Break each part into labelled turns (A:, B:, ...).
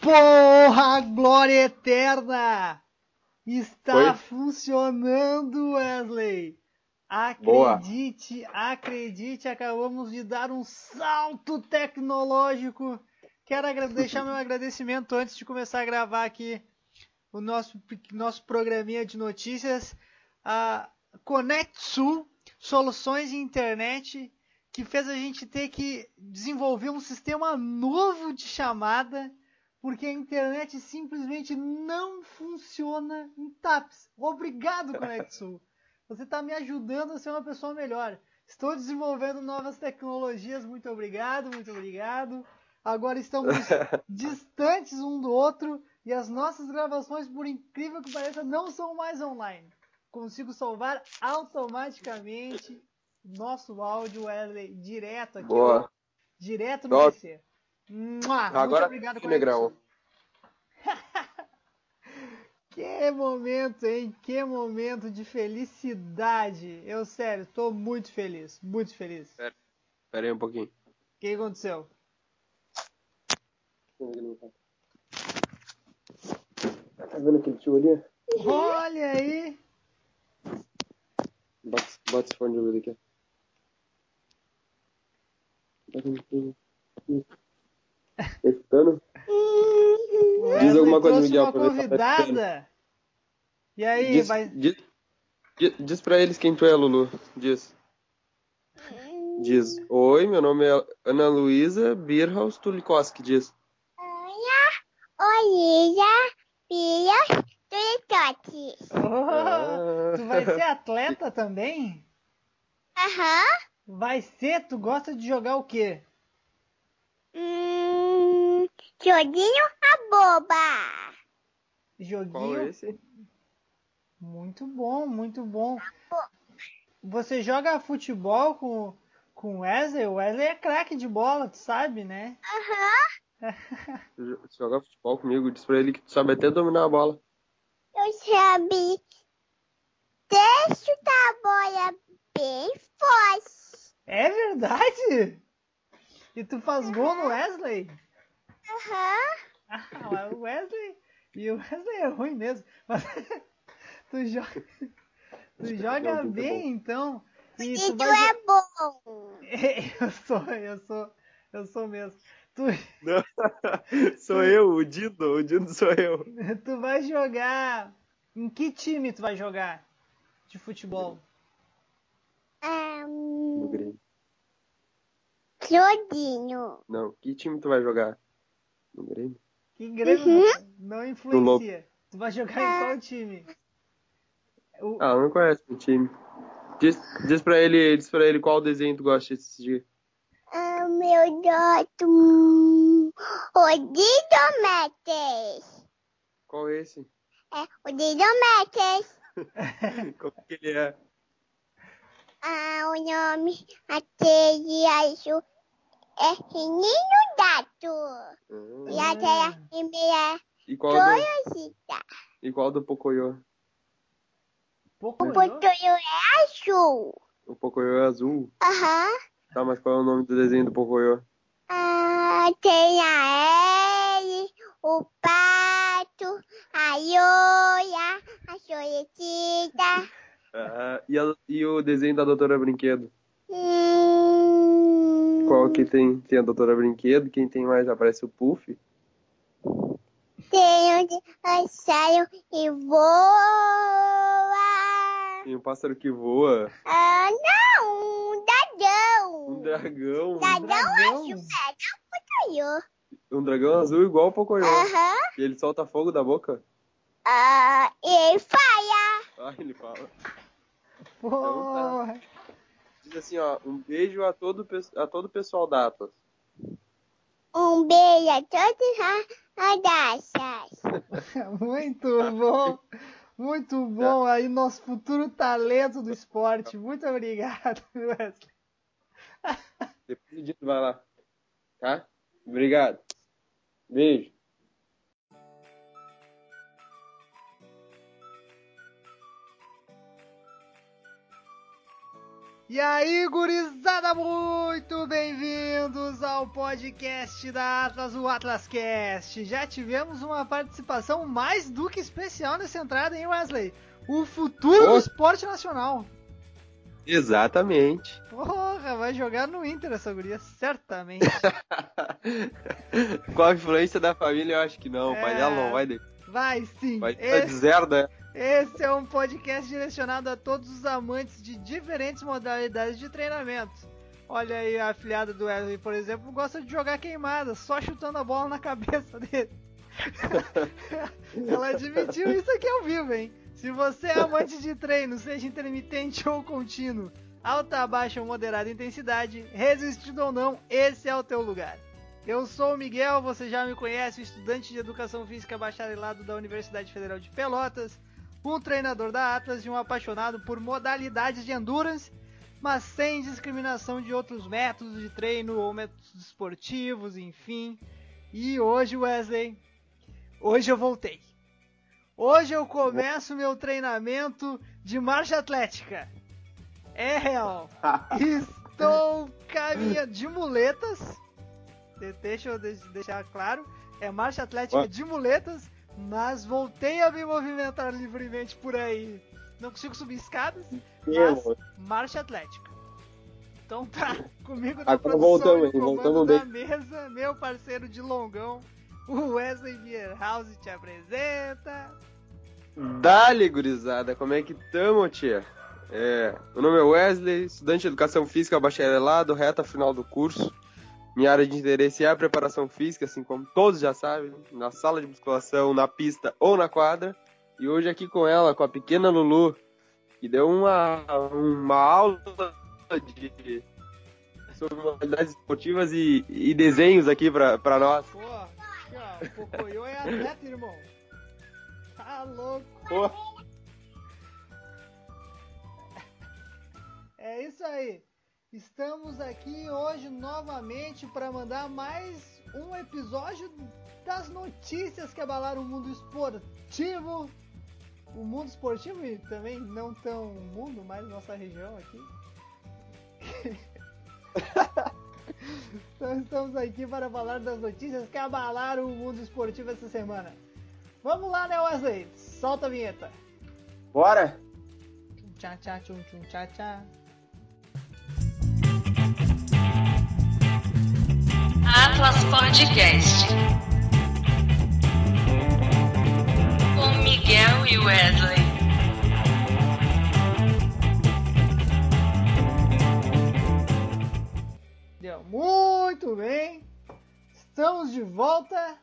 A: Porra, glória eterna! Está Oi? funcionando, Wesley! Acredite, Boa. acredite, acabamos de dar um salto tecnológico. Quero deixar meu agradecimento antes de começar a gravar aqui o nosso, nosso programinha de notícias. A ConectSul, soluções de internet, que fez a gente ter que desenvolver um sistema novo de chamada, porque a internet simplesmente não funciona em TAPS. Obrigado, ConectSul! Você está me ajudando a ser uma pessoa melhor. Estou desenvolvendo novas tecnologias. Muito obrigado, muito obrigado. Agora estamos distantes um do outro e as nossas gravações, por incrível que pareça, não são mais online. Consigo salvar automaticamente nosso áudio Wesley direto aqui,
B: Boa.
A: direto no Top. PC.
B: Agora, muito obrigado, Negrão.
A: Que momento, hein? Que momento de felicidade. Eu, sério, tô muito feliz. Muito feliz.
B: Pera, pera aí um pouquinho. O
A: que aconteceu?
B: Tá vendo aquele tio ali?
A: Olha aí!
B: Bota, bota esse fone de ouvido aqui. Tá escutando?
A: Diz alguma coisa, Miguel. Uma convidada. E aí,
B: diz,
A: vai.
B: Diz, diz pra eles quem tu é, Lulu. Diz. Diz. Oi, meu nome é Ana Luísa Birhaus Tulikoski. Diz.
C: Oi, Birhaus Tulikoski.
A: Oh, ah. Tu vai ser atleta também?
C: Aham.
A: Vai ser? Tu gosta de jogar o quê?
C: Hum, joguinho a boba.
A: Joguinho?
B: Qual é esse?
A: Muito bom, muito bom. Você joga futebol com, com o Wesley? O Wesley é craque de bola, tu sabe, né?
C: Aham.
B: Uhum. joga futebol comigo, diz pra ele que tu sabe até dominar a bola.
C: Eu sabe chutar a bola bem forte.
A: É verdade? E tu faz uhum. gol no Wesley?
C: Aham.
A: Uhum. Ah, o Wesley. E o Wesley é ruim mesmo. Mas tu joga, tu joga bem, então.
C: E tu, tu vai... é bom.
A: Eu sou, eu sou, eu sou mesmo. Tu...
B: Não, sou eu, o Dido, o Dido sou eu.
A: Tu vai jogar. Em que time tu vai jogar de futebol?
C: Um...
B: No Grêmio.
C: Claudinho.
B: Não, que time tu vai jogar? No Grêmio?
A: Que Grêmio uhum. não influencia. Tu vai jogar em qual time?
B: O... Ah, não conhece o time. Diz, diz, pra ele, diz pra ele qual desenho tu gosta de assistir.
C: Ah, meu gato. O Didometes.
B: Qual é esse?
C: É, o Didometes.
B: Como que ele é?
C: Ah, o nome aquele azul é Reninho Gato. Hum. E a terra primeira
B: e qual do... E qual do Pocoyo?
C: Pocoyo? O Pocoyo é azul.
B: O Pocoyo é azul?
C: Aham. Uhum.
B: Tá, mas qual é o nome do desenho do Pocoyo?
C: Ah, tem a L, o pato, a Ioia, a choretita.
B: Ah, e, a, e o desenho da Doutora Brinquedo? Qual que tem? Tem a Doutora Brinquedo, quem tem mais? Aparece o Puff?
C: Tem o pássaro que voa.
B: Tem um pássaro que voa?
C: Ah, não, um dragão.
B: Um dragão?
C: Dragão, um dragão? azul, dragão
B: Um dragão azul igual o Pocoyo.
C: Aham. Uh -huh.
B: E ele solta fogo da boca?
C: Ah, ele fala.
B: Ah, ele fala.
A: Porra.
B: Então, tá. Diz assim, ó, um beijo a todo, a todo o pessoal da Atlas.
C: Um beijo a todos as
A: Muito bom. Muito bom aí, nosso futuro talento do esporte. Muito obrigado, Wesley.
B: Depois do dia vai lá. Tá? Obrigado. Beijo.
A: E aí, gurizada, muito bem-vindos ao podcast da Atlas, o AtlasCast. Já tivemos uma participação mais do que especial nessa entrada, hein, Wesley? O futuro do esporte nacional.
B: Exatamente.
A: Porra, vai jogar no Inter essa guria, certamente.
B: Com a influência da família, eu acho que não. É... O pai dela não vai.
A: Vai sim.
B: Vai Esse... de zero, né?
A: Esse é um podcast direcionado a todos os amantes de diferentes modalidades de treinamento. Olha aí a afiliada do Wesley, por exemplo, gosta de jogar queimada, só chutando a bola na cabeça dele. Ela admitiu isso aqui ao vivo, hein? Se você é amante de treino, seja intermitente ou contínuo, alta, baixa ou moderada intensidade, resistido ou não, esse é o teu lugar. Eu sou o Miguel, você já me conhece, estudante de Educação Física bacharelado da Universidade Federal de Pelotas um treinador da Atlas e um apaixonado por modalidades de endurance, mas sem discriminação de outros métodos de treino ou métodos esportivos, enfim. E hoje, Wesley, hoje eu voltei. Hoje eu começo meu treinamento de marcha atlética. É real. Estou caminhando de muletas. Deixa eu deixar claro. É marcha atlética de muletas mas voltei a me movimentar livremente por aí. Não consigo subir escadas, mas marcha atlética. Então tá, comigo na
B: Agora voltamos, voltamos
A: da bem. mesa, meu parceiro de longão, o Wesley Bierhouse te apresenta.
B: Dali, gurizada, como é que tamo, tia? É, meu nome é Wesley, estudante de Educação Física bacharelado, reta final do curso. Minha área de interesse é a preparação física, assim como todos já sabem, na sala de musculação, na pista ou na quadra. E hoje aqui com ela, com a pequena Lulu, que deu uma, uma aula de, sobre modalidades esportivas e, e desenhos aqui pra, pra nós.
A: Pô, aqui ó, o Pocoyo é atleta, irmão. Tá louco.
B: Pô.
A: É isso aí. Estamos aqui hoje novamente para mandar mais um episódio das notícias que abalaram o mundo esportivo. O mundo esportivo e também não tão mundo, mas nossa região aqui. então estamos aqui para falar das notícias que abalaram o mundo esportivo essa semana. Vamos lá, né, Wesley? Solta a vinheta.
B: Bora!
A: Tchá, tchá, tchum, tchum, tchá,
D: Atlas Podcast. Com Miguel e Wesley.
A: Deu muito bem. Estamos de volta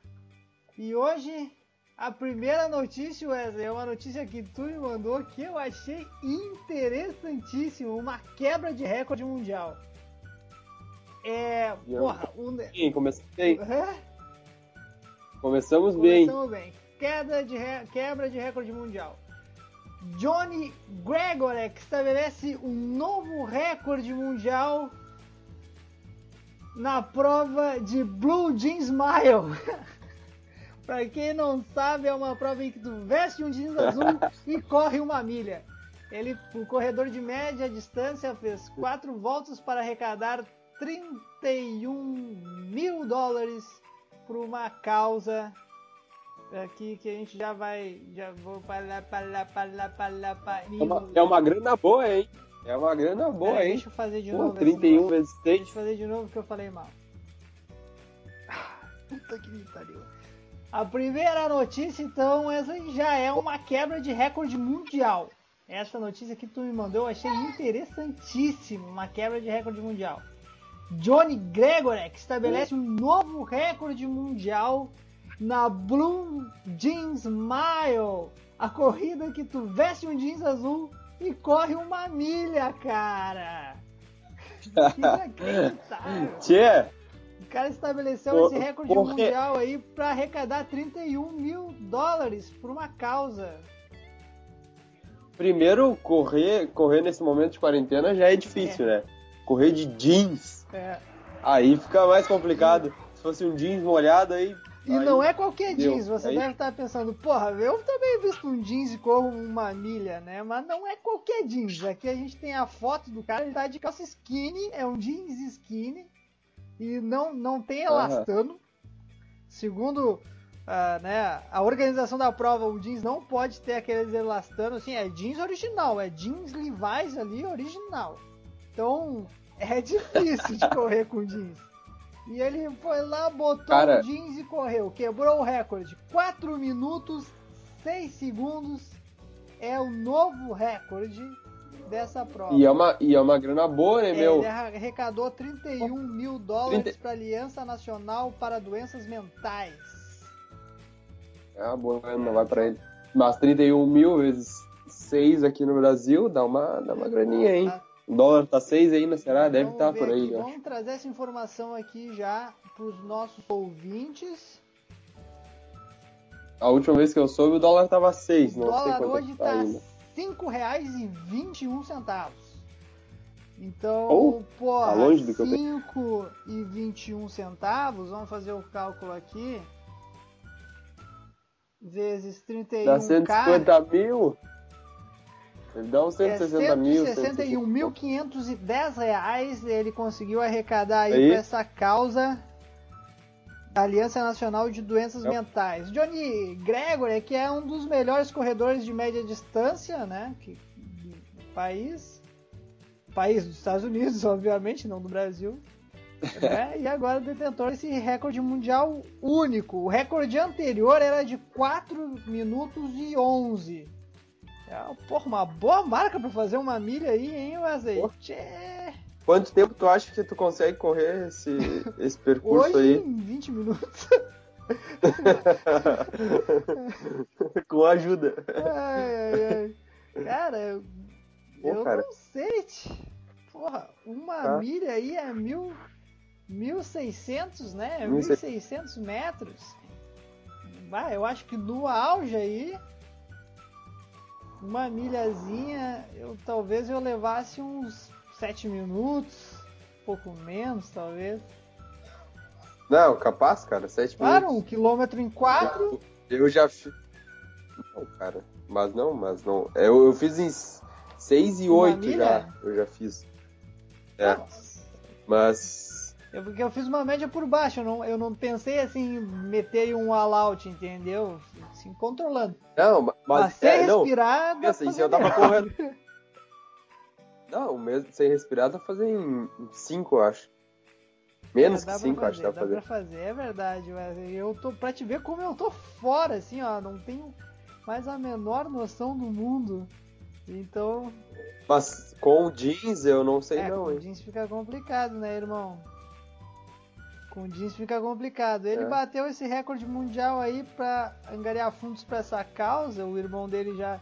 A: e hoje a primeira notícia, Wesley, é uma notícia que tu me mandou que eu achei interessantíssimo, uma quebra de recorde mundial. É. Porra, o.
B: Sim, começamos bem.
A: É?
B: Começamos bem.
A: Começamos bem. Queda de re... Quebra de recorde mundial. Johnny Gregorek estabelece um novo recorde mundial na prova de Blue Jeans Mile. pra quem não sabe, é uma prova em que tu veste um jeans azul e corre uma milha. Ele, o corredor de média distância fez quatro voltas para arrecadar 31 mil dólares para uma causa aqui que a gente já vai. Já vou para lá, para lá, para lá, para lá.
B: É, uma, é uma grana boa, hein? É uma grana boa, é, hein?
A: Deixa eu fazer de
B: Pô,
A: novo.
B: 31 vezes 6.
A: Deixa eu fazer de novo que eu falei mal. Puta que pariu. A primeira notícia, então, essa já é uma quebra de recorde mundial. Essa notícia que tu me mandou eu achei interessantíssimo. Uma quebra de recorde mundial. Johnny Gregorek estabelece um novo recorde mundial na Blue Jeans Mile, a corrida que tu veste um jeans azul e corre uma milha, cara.
B: Tchê.
A: O cara estabeleceu esse recorde mundial aí para arrecadar 31 mil dólares por uma causa.
B: Primeiro, correr, correr nesse momento de quarentena já é difícil, é. né? Correr de jeans
A: é.
B: Aí fica mais complicado. Se fosse um jeans molhado, aí
A: E Aí, não é qualquer jeans, deu. você Aí... deve estar pensando, porra, eu também visto um jeans e corro uma milha, né? Mas não é qualquer jeans. Aqui a gente tem a foto do cara, ele tá de calça skinny, é um jeans skinny e não, não tem elastano. Uhum. Segundo uh, né, a organização da prova, o jeans não pode ter aqueles elastanos, assim, é jeans original, é jeans Levi's ali original. Então é difícil de correr com jeans. E ele foi lá, botou Cara... o jeans e correu. Quebrou o recorde. 4 minutos, 6 segundos. É o novo recorde dessa prova.
B: E é uma, e é uma grana boa, né, é, meu?
A: Ele arrecadou 31 mil dólares 30... para a Aliança Nacional para Doenças Mentais.
B: É uma boa grana, vai para ele. Mas 31 mil vezes 6 aqui no Brasil dá uma, dá uma graninha, hein? Tá o dólar tá 6 ainda, será? Deve estar tá por aí.
A: Vamos trazer essa informação aqui já para os nossos ouvintes.
B: A última vez que eu soube, o dólar tava 6, não sei quanto
A: hoje tá, R$ 5,21. Então, oh, pô, tá longe do 5 e 21 centavos, vamos fazer o cálculo aqui. Vezes 31k.
B: Dá 150 mil? Ele dá uns 160 é mil.
A: 161.510 reais ele conseguiu arrecadar aí, aí? para essa causa da Aliança Nacional de Doenças é. Mentais. Johnny Gregory, que é um dos melhores corredores de média distância, né? Que, do país. País dos Estados Unidos, obviamente, não do Brasil. né? E agora detentor esse recorde mundial único. O recorde anterior era de 4 minutos e 11. É, porra, uma boa marca pra fazer uma milha aí, hein, Wesley?
B: Quanto tempo tu acha que tu consegue correr esse, esse percurso
A: Hoje,
B: aí?
A: Em 20 minutos.
B: Com ajuda.
A: Ai, ai, ai. Cara, eu, Pô, eu cara. não sei. Porra, uma tá. milha aí é mil, 1.600, né? 1.600 metros. Bah, eu acho que no auge aí uma milhazinha, eu talvez eu levasse uns 7 minutos, um pouco menos, talvez.
B: Não, capaz, cara, 7
A: claro, minutos. Claro, um quilômetro em 4.
B: Eu já fiz. Não, cara, mas não, mas não. Eu, eu fiz em 6 e 8 já. Eu já fiz. É. Nossa. Mas
A: eu, porque eu fiz uma média por baixo, eu não, eu não pensei assim, meter um all-out, entendeu? Assim, controlando.
B: Não, mas, mas
A: sem é, respirar, não, dá
B: assim, se eu tava correndo. Não, mesmo sem respirar dá pra fazer em 5, eu acho. Menos é, que 5, acho que dá pra fazer. Dá
A: pra fazer, é verdade, eu tô pra te ver como eu tô fora, assim, ó, não tenho mais a menor noção do mundo. Então.
B: Mas com jeans eu não sei
A: é,
B: não, com
A: hein? jeans fica complicado, né, irmão? Com o jeans fica complicado. Ele é. bateu esse recorde mundial aí para angariar fundos para essa causa. O irmão dele já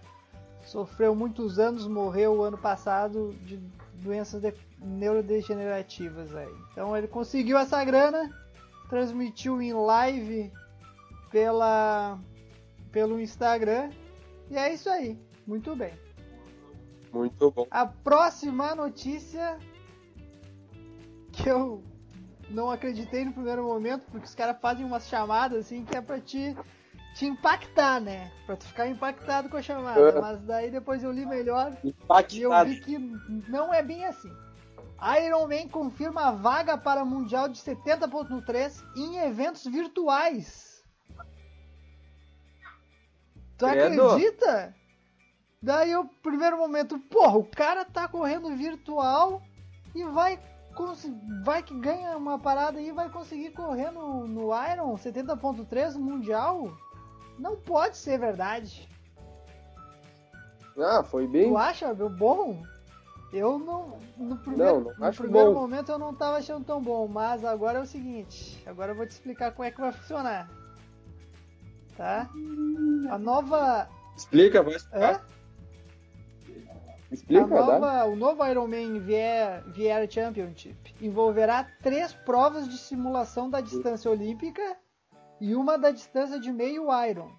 A: sofreu muitos anos, morreu ano passado de doenças de... neurodegenerativas aí. Então ele conseguiu essa grana, transmitiu em live pela pelo Instagram e é isso aí. Muito bem.
B: Muito bom.
A: A próxima notícia que eu não acreditei no primeiro momento, porque os caras fazem umas chamadas assim que é pra te, te impactar, né? Pra tu ficar impactado com a chamada. É. Mas daí depois eu li melhor Impactado. e eu vi que não é bem assim. Iron Man confirma a vaga para Mundial de 70.3 em eventos virtuais. Tu Credo. acredita? Daí o primeiro momento, porra, o cara tá correndo virtual e vai vai que ganha uma parada aí vai conseguir correr no, no Iron 70.3 Mundial? Não pode ser verdade.
B: Ah, foi bem.
A: Tu acha bom? Eu não. No primeiro, não, não no primeiro bom. momento eu não tava achando tão bom, mas agora é o seguinte. Agora eu vou te explicar como é que vai funcionar. Tá? A nova.
B: Explica, vai explicar. Explica,
A: nova, o novo Ironman VR, VR Championship envolverá três provas de simulação da distância olímpica e uma da distância de meio Iron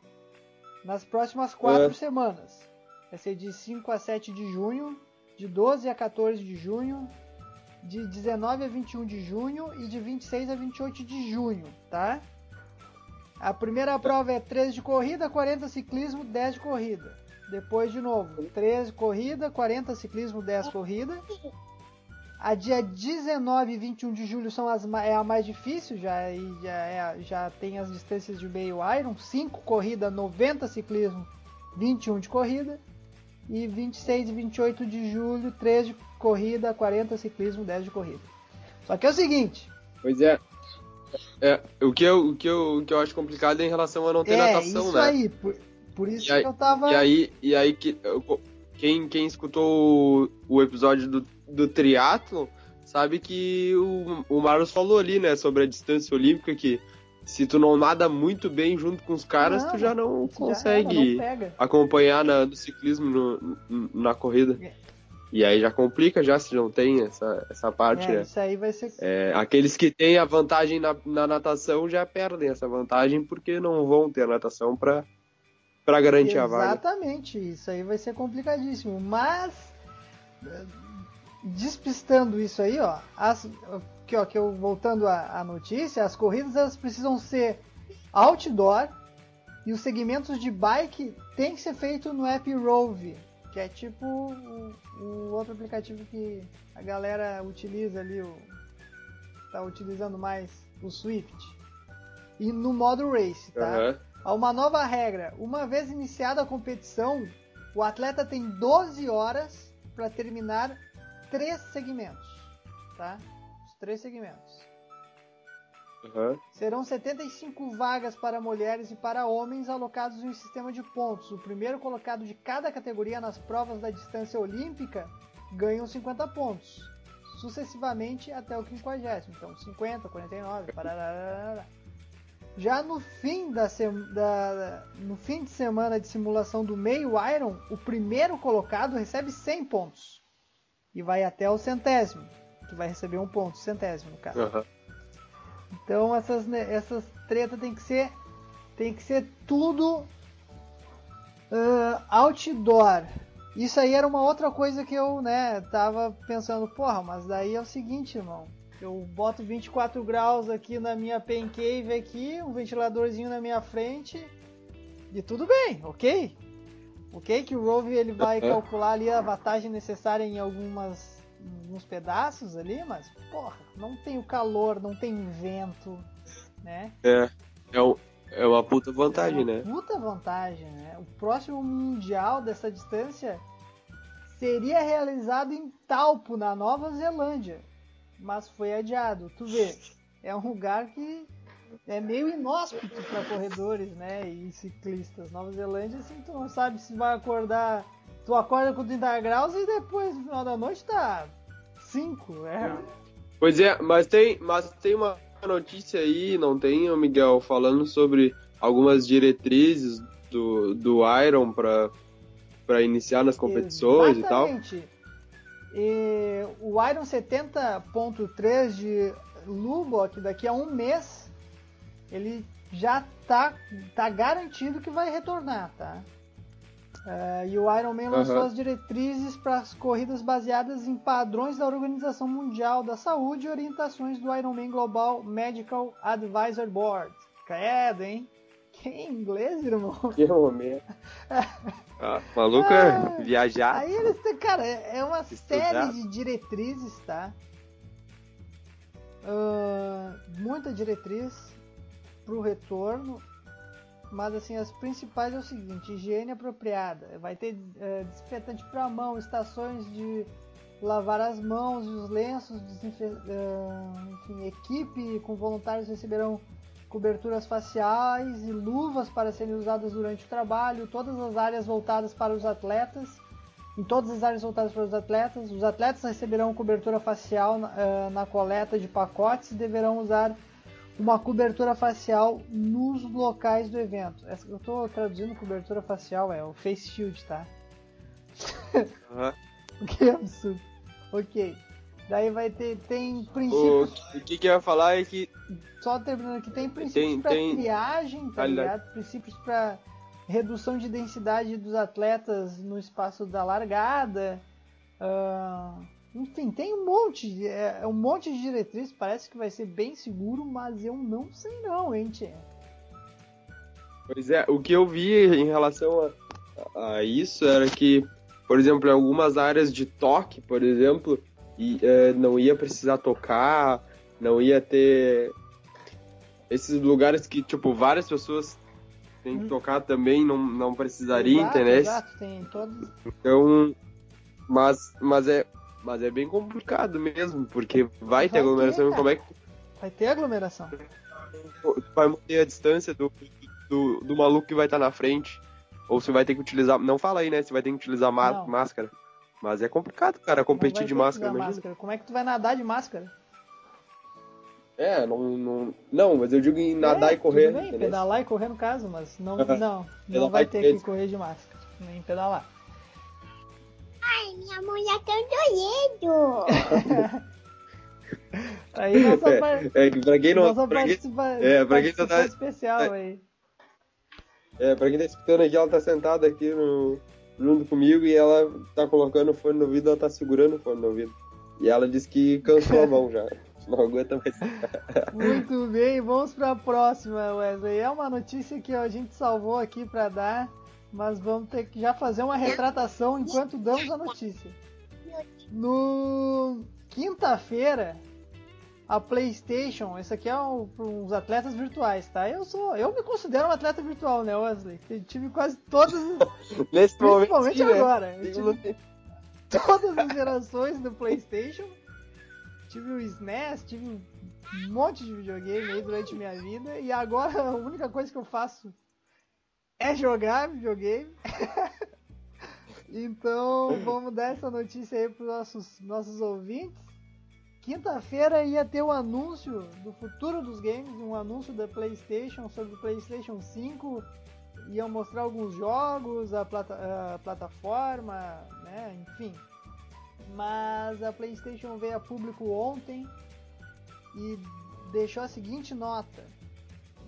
A: nas próximas quatro é. semanas. Vai ser de 5 a 7 de junho, de 12 a 14 de junho, de 19 a 21 de junho e de 26 a 28 de junho, tá? A primeira prova é 13 de corrida, 40 ciclismo, 10 de corrida. Depois de novo, 13 corrida, 40 ciclismo, 10 corrida. A dia 19 e 21 de julho são as, é a mais difícil, já, já, é, já tem as distâncias de meio Iron, 5 corrida, 90 ciclismo, 21 de corrida. E 26 e 28 de julho, 3 de corrida, 40 ciclismo, 10 de corrida. Só que é o seguinte.
B: Pois é. é o, que eu, o, que eu, o que eu acho complicado é em relação a não ter é, natação,
A: isso
B: né?
A: Aí, por, por isso aí, que eu tava.
B: E aí, e aí que, quem, quem escutou o, o episódio do, do triatlo sabe que o, o Marlos falou ali, né, sobre a distância olímpica, que se tu não nada muito bem junto com os caras, não, tu já não consegue já não acompanhar na, do ciclismo no, na corrida. É. E aí já complica já se não tem essa, essa parte,
A: é,
B: né?
A: Isso aí vai ser.
B: É, aqueles que têm a vantagem na, na natação já perdem essa vantagem porque não vão ter a natação para para garantir
A: Exatamente,
B: a vaga.
A: Exatamente, isso aí vai ser complicadíssimo. Mas despistando isso aí, ó, as, que, ó, que eu voltando à, à notícia, as corridas elas precisam ser outdoor e os segmentos de bike tem que ser feito no app Rove, que é tipo o, o, outro aplicativo que a galera utiliza ali, o, tá utilizando mais o Swift. E no modo race, tá? Uhum. Há uma nova regra. Uma vez iniciada a competição, o atleta tem 12 horas para terminar três segmentos, tá? Os três segmentos.
B: Uhum.
A: Serão 75 vagas para mulheres e para homens alocados em um sistema de pontos. O primeiro colocado de cada categoria nas provas da distância olímpica ganham 50 pontos, sucessivamente até o 50. Então, 50, 49, parará. Já no fim, da, da, no fim de semana de simulação do meio Iron, o primeiro colocado recebe 100 pontos e vai até o centésimo, que vai receber um ponto, centésimo no caso. Uhum. Então essas, essas tretas tem que ser tem que ser tudo uh, outdoor. Isso aí era uma outra coisa que eu, né, tava pensando, porra, mas daí é o seguinte, irmão. Eu boto 24 graus aqui na minha pen cave aqui, um ventiladorzinho na minha frente e tudo bem, ok? Ok que o Rove ele vai calcular ali a vantagem necessária em algumas em alguns pedaços ali, mas porra, não tem o calor, não tem vento, né?
B: É, é, um, é uma puta vantagem,
A: é uma
B: né?
A: Puta vantagem, né? O próximo mundial dessa distância seria realizado em Talpo, na Nova Zelândia mas foi adiado. Tu vê, é um lugar que é meio inóspito para corredores, né, e ciclistas. Nova Zelândia, assim, tu não sabe se vai acordar. Tu acorda com 30 graus e depois no final da noite tá 5, é.
B: Pois é, mas tem, mas tem uma notícia aí, não tem, Miguel, falando sobre algumas diretrizes do, do Iron para para iniciar nas competições
A: Exatamente.
B: e tal.
A: E o Iron 70.3 de Lubbock, daqui a um mês, ele já tá, tá garantido que vai retornar, tá? Uh, e o Ironman lançou uhum. as diretrizes para as corridas baseadas em padrões da Organização Mundial da Saúde e orientações do Ironman Global Medical Advisor Board. Credo, hein? Que inglês, irmão?
B: Que momento. Ah, maluco é ah, viajar.
A: Aí eles têm, cara, é uma série de diretrizes, tá? Uh, muita diretriz pro retorno, mas assim, as principais é o seguinte, higiene apropriada, vai ter uh, desinfetante para mão, estações de lavar as mãos e os lenços, uh, enfim, equipe com voluntários receberão coberturas faciais e luvas para serem usadas durante o trabalho, todas as áreas voltadas para os atletas. Em todas as áreas voltadas para os atletas, os atletas receberão cobertura facial uh, na coleta de pacotes e deverão usar uma cobertura facial nos locais do evento. Eu estou traduzindo cobertura facial, é o face shield, tá?
B: Uhum.
A: que absurdo. Ok. Daí vai ter. Tem princípios.
B: O, que, que eu ia falar é que.
A: Só terminando aqui, tem princípios para triagem, tá ligado? Princípios para redução de densidade dos atletas no espaço da largada. Uh, enfim, tem um monte, é, é, um monte de diretrizes. Parece que vai ser bem seguro, mas eu não sei não, hein, tchê.
B: Pois é, o que eu vi em relação a, a isso era que, por exemplo, em algumas áreas de toque, por exemplo, e, é, não ia precisar tocar, não ia ter esses lugares que, tipo, várias pessoas têm que hum. tocar também, não, não precisaria, exato, entendeu?
A: Exato, tem todos.
B: Então, mas, mas, é, mas é bem complicado mesmo, porque vai, vai ter aglomeração, ter, como é que...
A: Vai ter aglomeração.
B: Vai manter a distância do, do, do maluco que vai estar tá na frente, ou você vai ter que utilizar, não fala aí, né, você vai ter que utilizar máscara. Mas é complicado, cara, competir de máscara, máscara.
A: Como é que tu vai nadar de máscara?
B: É, não, não. Não, mas eu digo em nadar
A: é,
B: e correr.
A: Tudo bem, pedalar e correr no caso, mas não, não, não vai ter que correr de máscara, nem pedalar.
C: Ai, minha mão já tá doendo.
A: aí nossa
B: é, é, pra quem não. Nossa pra quem, é, pra quem tá,
A: especial é, aí.
B: É, pra quem tá escutando aqui, ela tá sentada aqui no, junto comigo e ela tá colocando o fone no ouvido, ela tá segurando o fone no ouvido. E ela disse que cansou a mão já. Não aguenta mais.
A: Muito bem, vamos para a próxima, Wesley. É uma notícia que a gente salvou aqui para dar, mas vamos ter que já fazer uma retratação enquanto damos a notícia. No quinta-feira, a PlayStation, esse aqui é um, uns atletas virtuais, tá? Eu sou, eu me considero um atleta virtual, né, Wesley? Eu tive quase todas,
B: Nesse
A: principalmente
B: momento,
A: agora. Eu tive todas as gerações do PlayStation tive o SNES, tive um monte de videogame aí durante minha vida e agora a única coisa que eu faço é jogar videogame. então vamos dar essa notícia aí para os nossos, nossos ouvintes. Quinta-feira ia ter o um anúncio do futuro dos games, um anúncio da PlayStation sobre o PlayStation 5. Iam mostrar alguns jogos, a, plata a plataforma, né? Enfim, mas a PlayStation veio a público ontem e deixou a seguinte nota: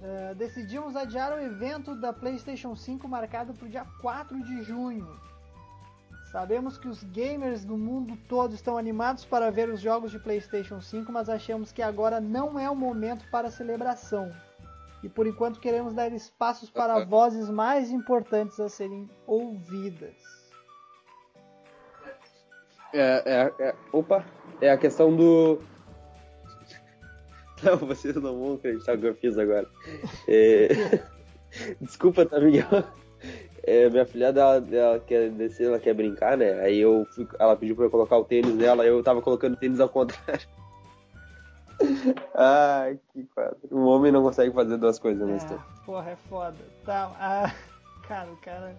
A: uh, Decidimos adiar o evento da PlayStation 5 marcado para o dia 4 de junho. Sabemos que os gamers do mundo todo estão animados para ver os jogos de PlayStation 5, mas achamos que agora não é o momento para celebração. E por enquanto queremos dar espaços para vozes mais importantes a serem ouvidas.
B: É, é, é, opa, é a questão do. Não, vocês não vão acreditar o que eu fiz agora. É... Desculpa, tá, Miguel? É, minha filha ela, ela, quer descer, ela quer brincar, né? Aí eu fui, ela pediu pra eu colocar o tênis dela, eu tava colocando o tênis ao contrário. Ai, que quadro. Um homem não consegue fazer duas coisas ao mesmo
A: tempo. Porra, é foda. Tá, ah, cara, o cara,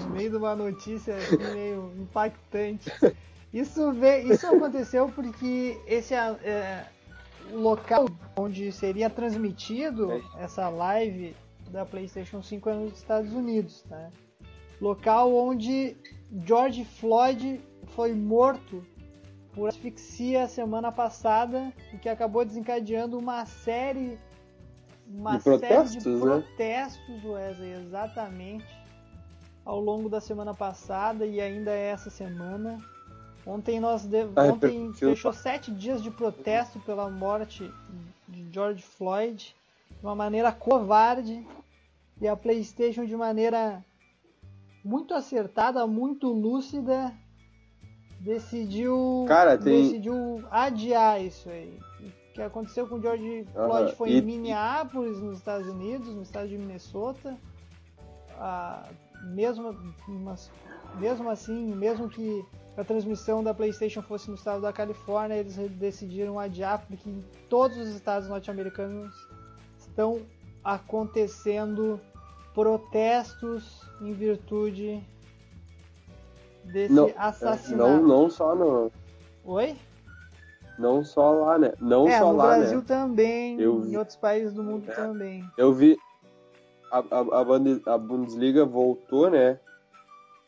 A: no meio de uma notícia assim, meio impactante. Isso, veio, isso aconteceu porque esse é, é, o local onde seria transmitido é. essa live da PlayStation 5 é nos Estados Unidos, né? Local onde George Floyd foi morto por asfixia semana passada e que acabou desencadeando uma série uma de série protestos, de protestos, né? Wesley, exatamente ao longo da semana passada e ainda é essa semana Ontem nós de... ah, ontem fechou sete dias de protesto pela morte de George Floyd de uma maneira covarde e a PlayStation de maneira muito acertada, muito lúcida decidiu
B: Cara, tem...
A: decidiu adiar isso aí. O que aconteceu com George Floyd foi e... em Minneapolis, nos Estados Unidos, no estado de Minnesota. Ah, mesmo, mas, mesmo assim, mesmo que a transmissão da PlayStation fosse no estado da Califórnia, eles decidiram adiar porque em todos os estados norte-americanos estão acontecendo protestos em virtude desse não, assassinato.
B: Não, não só no.
A: Oi?
B: Não só lá, né? Não
A: é,
B: só
A: no
B: lá,
A: Brasil
B: né?
A: também, eu em outros países do mundo é. também.
B: Eu vi a, a, a Bundesliga voltou, né?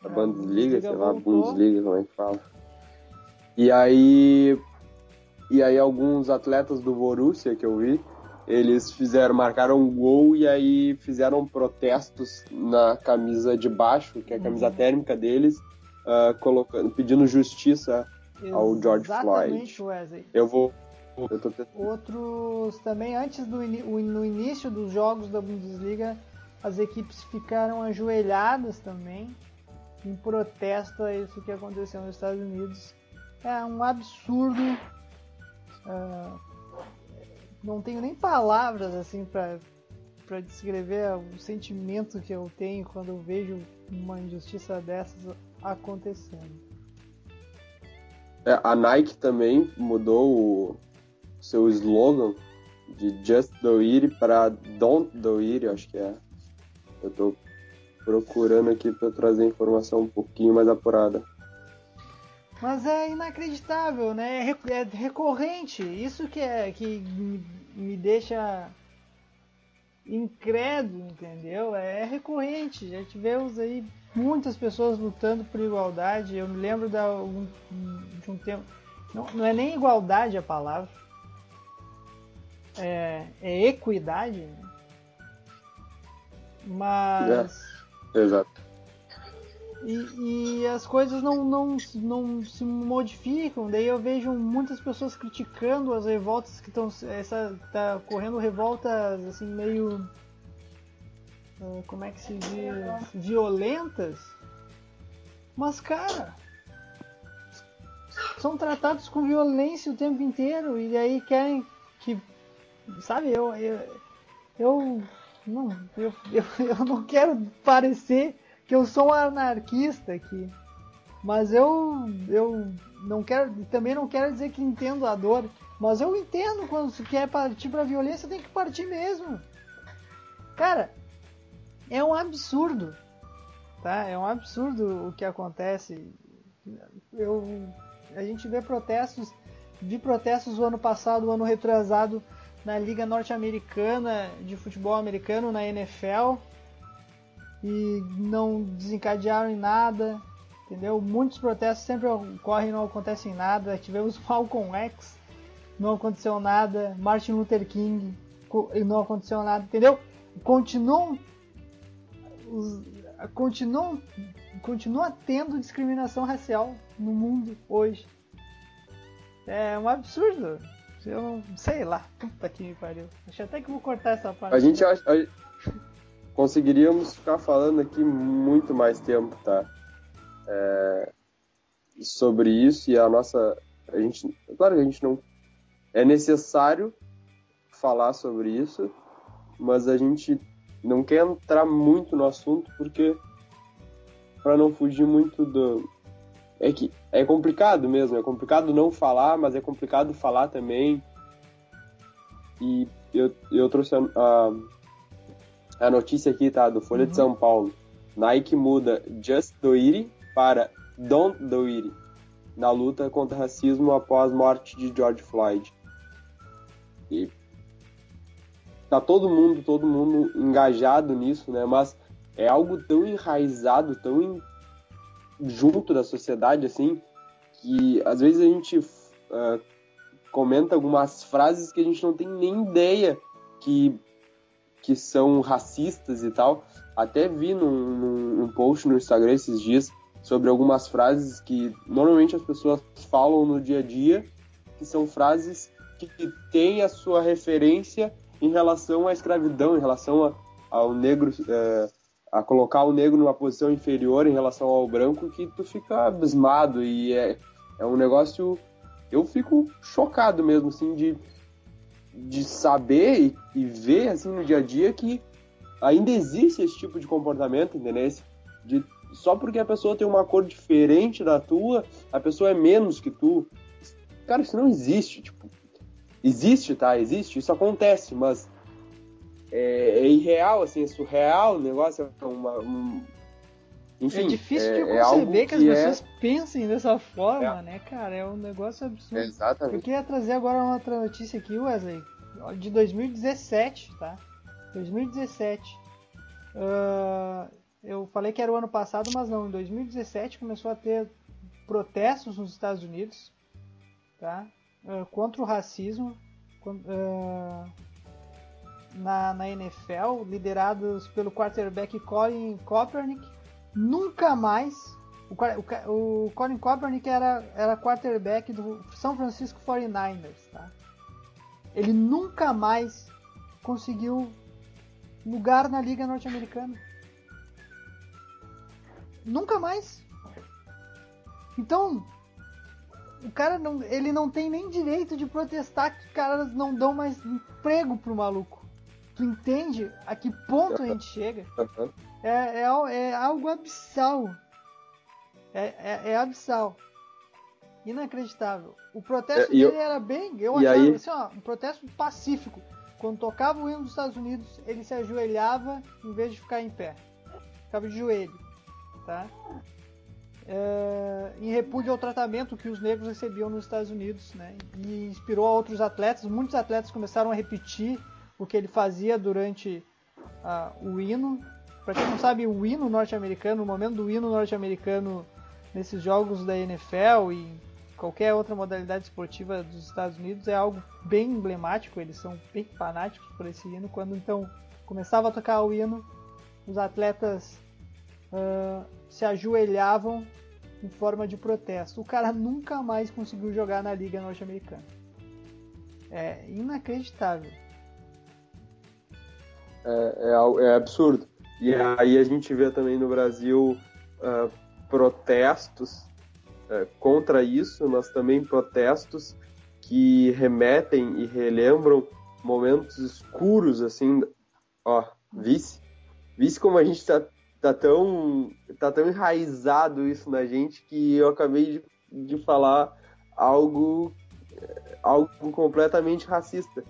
B: a Bundesliga, sei lá, Bundesliga, como é que fala. E aí, e aí alguns atletas do Borussia que eu vi, eles fizeram, marcaram um gol e aí fizeram protestos na camisa de baixo, que é a camisa uhum. térmica deles, uh, colocando, pedindo justiça ao George Floyd.
A: Wesley.
B: Eu vou
A: eu tô... Outros também, antes do no início dos jogos da Bundesliga, as equipes ficaram ajoelhadas também em protesto a isso que aconteceu nos Estados Unidos. É um absurdo. Uh, não tenho nem palavras assim para para descrever o sentimento que eu tenho quando eu vejo uma injustiça dessas acontecendo.
B: É, a Nike também mudou o seu slogan de Just Do It para Don't Do It, acho que é. Eu tô procurando aqui para trazer informação um pouquinho mais apurada.
A: Mas é inacreditável, né? É, é recorrente. Isso que é que me deixa incrédulo, entendeu? É recorrente. Já tivemos aí muitas pessoas lutando por igualdade. Eu me lembro um, de um tempo. Não, não é nem igualdade a palavra. É, é equidade. Né? Mas.
B: É, exato.
A: E, e, as coisas não, não, não se modificam. Daí eu vejo muitas pessoas criticando as revoltas que estão. Essa tá ocorrendo revoltas assim meio. Ah, como é que se diz? Violentas. Mas cara. São tratados com violência o tempo inteiro e aí querem que. Sabe, eu. Eu, eu não, eu, eu, eu não quero parecer que eu sou um anarquista aqui. Mas eu eu não quero também não quero dizer que entendo a dor, mas eu entendo quando se quer partir para violência, tem que partir mesmo. Cara, é um absurdo. Tá? É um absurdo o que acontece. Eu a gente vê protestos, vi protestos o ano passado, o ano retrasado na Liga Norte-Americana de Futebol Americano, na NFL e não desencadearam em nada, entendeu? Muitos protestos sempre ocorrem e não acontecem nada. Tivemos Malcolm X, não aconteceu nada. Martin Luther King, não aconteceu nada, entendeu? Continuam, continuam, continua tendo discriminação racial no mundo hoje. É um absurdo. Eu sei lá. Puta que me pariu. Acho até que vou cortar essa parte.
B: A gente acha conseguiríamos ficar falando aqui muito mais tempo, tá? É, sobre isso e a nossa. A gente, claro que a gente não. É necessário falar sobre isso, mas a gente não quer entrar muito no assunto porque. para não fugir muito do. É que é complicado mesmo, é complicado não falar, mas é complicado falar também. E eu, eu trouxe a, a a notícia aqui, tá? Do Folha uhum. de São Paulo. Nike muda Just Do It para Don't Do It na luta contra o racismo após a morte de George Floyd. E tá todo mundo, todo mundo engajado nisso, né? Mas é algo tão enraizado, tão in... junto da sociedade, assim, que às vezes a gente uh, comenta algumas frases que a gente não tem nem ideia que que são racistas e tal. Até vi num, num, num post no Instagram esses dias sobre algumas frases que normalmente as pessoas falam no dia a dia, que são frases que, que têm a sua referência em relação à escravidão, em relação a, ao negro, é, a colocar o negro numa posição inferior em relação ao branco, que tu fica abismado e é, é um negócio. Eu fico chocado mesmo, assim, de de saber e, e, ver assim no dia a dia que ainda existe esse tipo de comportamento, entendeu? De, só porque a pessoa tem uma cor diferente da tua, a pessoa é menos que tu. Cara, isso não existe, tipo. Existe, tá? Existe, isso acontece, mas é, é irreal, assim, é surreal o negócio, é uma, um, enfim,
A: é difícil é, de é conceber que, que, as pessoas é... pensem dessa forma, é. né, cara? É um negócio absurdo.
B: Exatamente.
A: Eu queria trazer agora uma outra notícia aqui, Wesley, de 2017, tá? 2017. Uh, eu falei que era o ano passado, mas não. Em 2017 começou a ter protestos nos Estados Unidos, tá? Uh, contra o racismo. Uh, na, na NFL, liderados pelo quarterback Colin Kaepernick, nunca mais. O, o, o Colin Kaepernick era, era quarterback do São Francisco 49ers, tá? Ele nunca mais conseguiu lugar na Liga Norte-Americana. Nunca mais. Então, o cara não, ele não tem nem direito de protestar que caras não dão mais emprego pro maluco. Tu entende a que ponto a gente chega? É, é, é algo abissal. É, é, é abissal. Inacreditável. O protesto é, dele eu, era bem. Eu achava aí... assim, ó, um protesto pacífico. Quando tocava o hino dos Estados Unidos, ele se ajoelhava em vez de ficar em pé. Ficava de joelho. Tá? É, em repúdio ao tratamento que os negros recebiam nos Estados Unidos, né? E inspirou outros atletas. Muitos atletas começaram a repetir o que ele fazia durante uh, o hino. Para quem não sabe, o hino norte-americano, o momento do hino norte-americano nesses jogos da NFL e qualquer outra modalidade esportiva dos Estados Unidos é algo bem emblemático, eles são bem fanáticos por esse hino. Quando então começava a tocar o hino, os atletas uh, se ajoelhavam em forma de protesto. O cara nunca mais conseguiu jogar na Liga Norte-Americana. É inacreditável.
B: É, é, é, absurdo. E aí a gente vê também no Brasil uh, protestos é, contra isso, mas também protestos que remetem e relembram momentos escuros, assim, ó, vice, vice como a gente tá, tá tão, tá tão enraizado isso na gente que eu acabei de, de falar algo, algo completamente racista.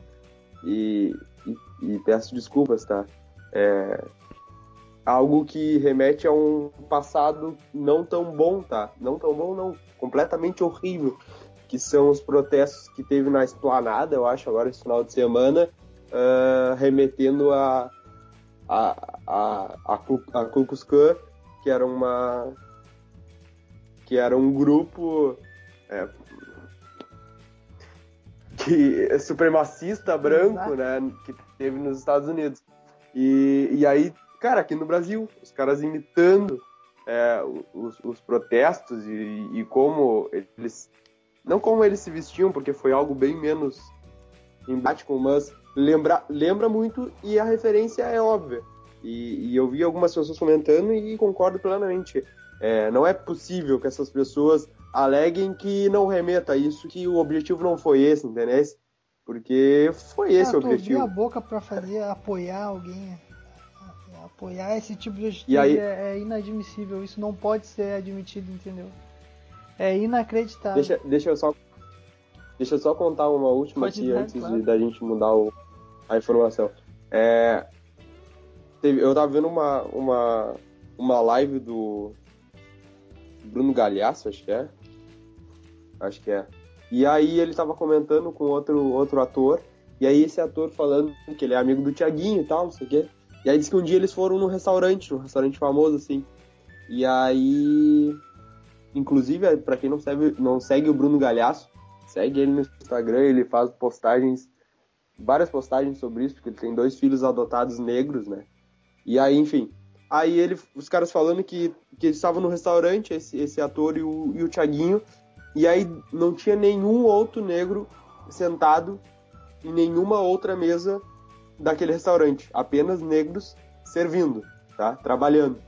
B: E, e, peço desculpas, tá? É, algo que remete a um passado não tão bom, tá? Não tão bom, não. Completamente horrível. Que são os protestos que teve na esplanada, eu acho, agora esse final de semana, uh, remetendo a, a, a, a, a Ku Klux Klan, que era uma. que era um grupo. É, que é supremacista branco, Exato. né, que teve nos Estados Unidos. E, e aí cara, aqui no Brasil, os caras imitando é, os, os, protestos e, e, como eles. Não como eles se vestiam, porque foi algo bem menos embático, mas lembra, lembra muito e a referência é óbvia. E, e eu vi algumas pessoas comentando e concordo plenamente. É, não é possível que essas pessoas aleguem que não remeta a isso, que o objetivo não foi esse, entendeu? Porque foi esse ah, o objetivo.
A: a boca para fazer apoiar alguém apoiar esse tipo de atitude aí... é, é, inadmissível. Isso não pode ser admitido, entendeu? É inacreditável.
B: Deixa, deixa eu só. Deixa eu só contar uma última pode aqui antes claro. de, da gente mudar o, a informação. É, teve, eu tava vendo uma, uma, uma live do Bruno Galhaço, acho que é. Acho que é. E aí ele tava comentando com outro, outro ator. E aí esse ator falando que ele é amigo do Tiaguinho e tal, não sei o quê. E aí disse que um dia eles foram num restaurante, num restaurante famoso, assim. E aí. Inclusive, para quem não segue, não segue o Bruno Galhaço, segue ele no Instagram, ele faz postagens, várias postagens sobre isso, porque ele tem dois filhos adotados negros, né? E aí, enfim. Aí ele, os caras falando que, que eles estavam no restaurante, esse, esse ator e o, e o Thiaguinho, e aí não tinha nenhum outro negro sentado em nenhuma outra mesa daquele restaurante, apenas negros servindo, tá? Trabalhando.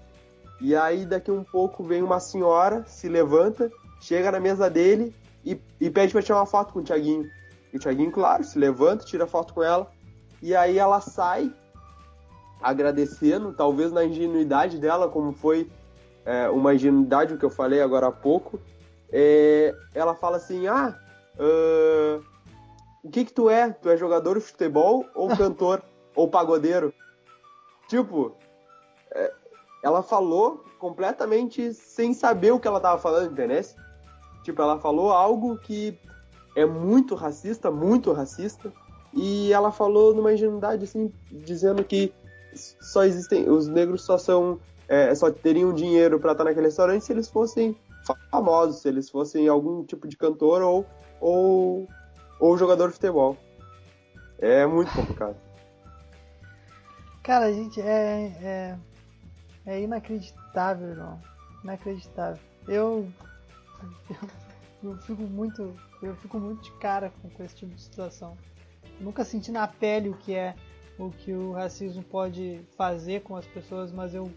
B: E aí daqui um pouco vem uma senhora, se levanta, chega na mesa dele e, e pede para tirar uma foto com o Tiaguinho. E o Tiaguinho, claro, se levanta, tira foto com ela. E aí ela sai agradecendo, talvez na ingenuidade dela, como foi é, uma ingenuidade o que eu falei agora há pouco. É, ela fala assim: Ah, uh, o que que tu é? Tu é jogador de futebol ou cantor ou pagodeiro? Tipo, é, ela falou completamente sem saber o que ela tava falando, entendeu? Tipo, ela falou algo que é muito racista, muito racista, e ela falou numa ingenuidade, assim, dizendo que só existem, os negros só são, é, só teriam dinheiro para estar naquele restaurante se eles fossem famosos, se eles fossem algum tipo de cantor ou, ou ou jogador de futebol. É muito complicado.
A: Cara, gente, é, é, é inacreditável, irmão. Inacreditável. Eu, eu, eu, fico muito, eu fico muito de cara com, com esse tipo de situação. Nunca senti na pele o que é o que o racismo pode fazer com as pessoas, mas eu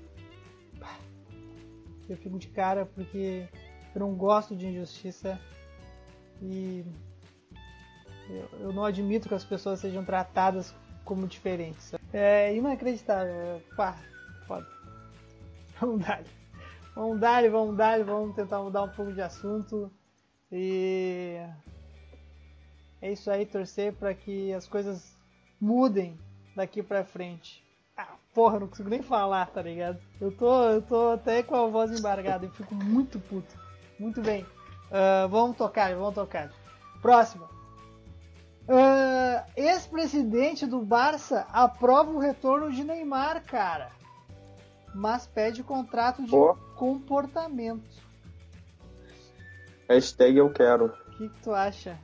A: eu fico de cara porque eu não gosto de injustiça e eu, eu não admito que as pessoas sejam tratadas como diferentes. É inacreditável. Pá, foda. Vamos dar. Vamos dar, vamos dar, vamos tentar mudar um pouco de assunto. E é isso aí, torcer para que as coisas mudem daqui pra frente. Porra, não consigo nem falar, tá ligado? Eu tô, eu tô até com a voz embargada e fico muito puto. Muito bem. Uh, vamos tocar, vamos tocar. Próxima. Uh, Ex-presidente do Barça aprova o retorno de Neymar, cara. Mas pede contrato de oh. comportamento.
B: Hashtag eu quero.
A: O que, que tu acha?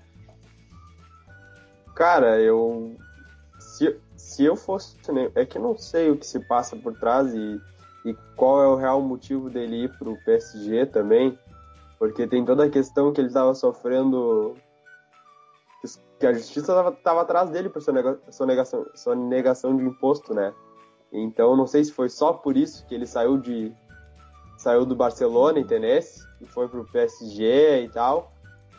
B: Cara, eu se, se eu fosse. É que não sei o que se passa por trás e, e qual é o real motivo dele ir pro PSG também. Porque tem toda a questão que ele estava sofrendo. Que a justiça estava atrás dele por sua, nega, sua, negação, sua negação de imposto, né? Então não sei se foi só por isso que ele saiu de. saiu do Barcelona, entendeu? E foi pro PSG e tal.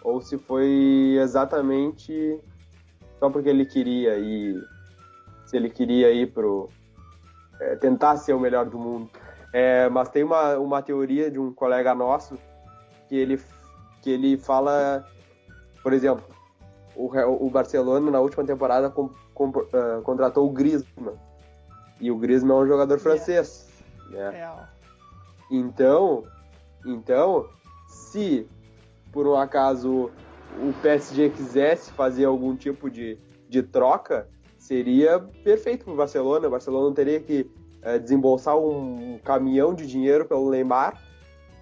B: Ou se foi exatamente só porque ele queria ir se ele queria ir pro é, tentar ser o melhor do mundo. É, mas tem uma, uma teoria de um colega nosso que ele que ele fala, por exemplo, o, o Barcelona na última temporada com, com, uh, contratou o Griezmann e o Griezmann é um jogador francês, né? Então, então, se por um acaso o PSG quisesse fazer algum tipo de, de troca, seria perfeito para o Barcelona. O Barcelona não teria que é, desembolsar um caminhão de dinheiro pelo Neymar,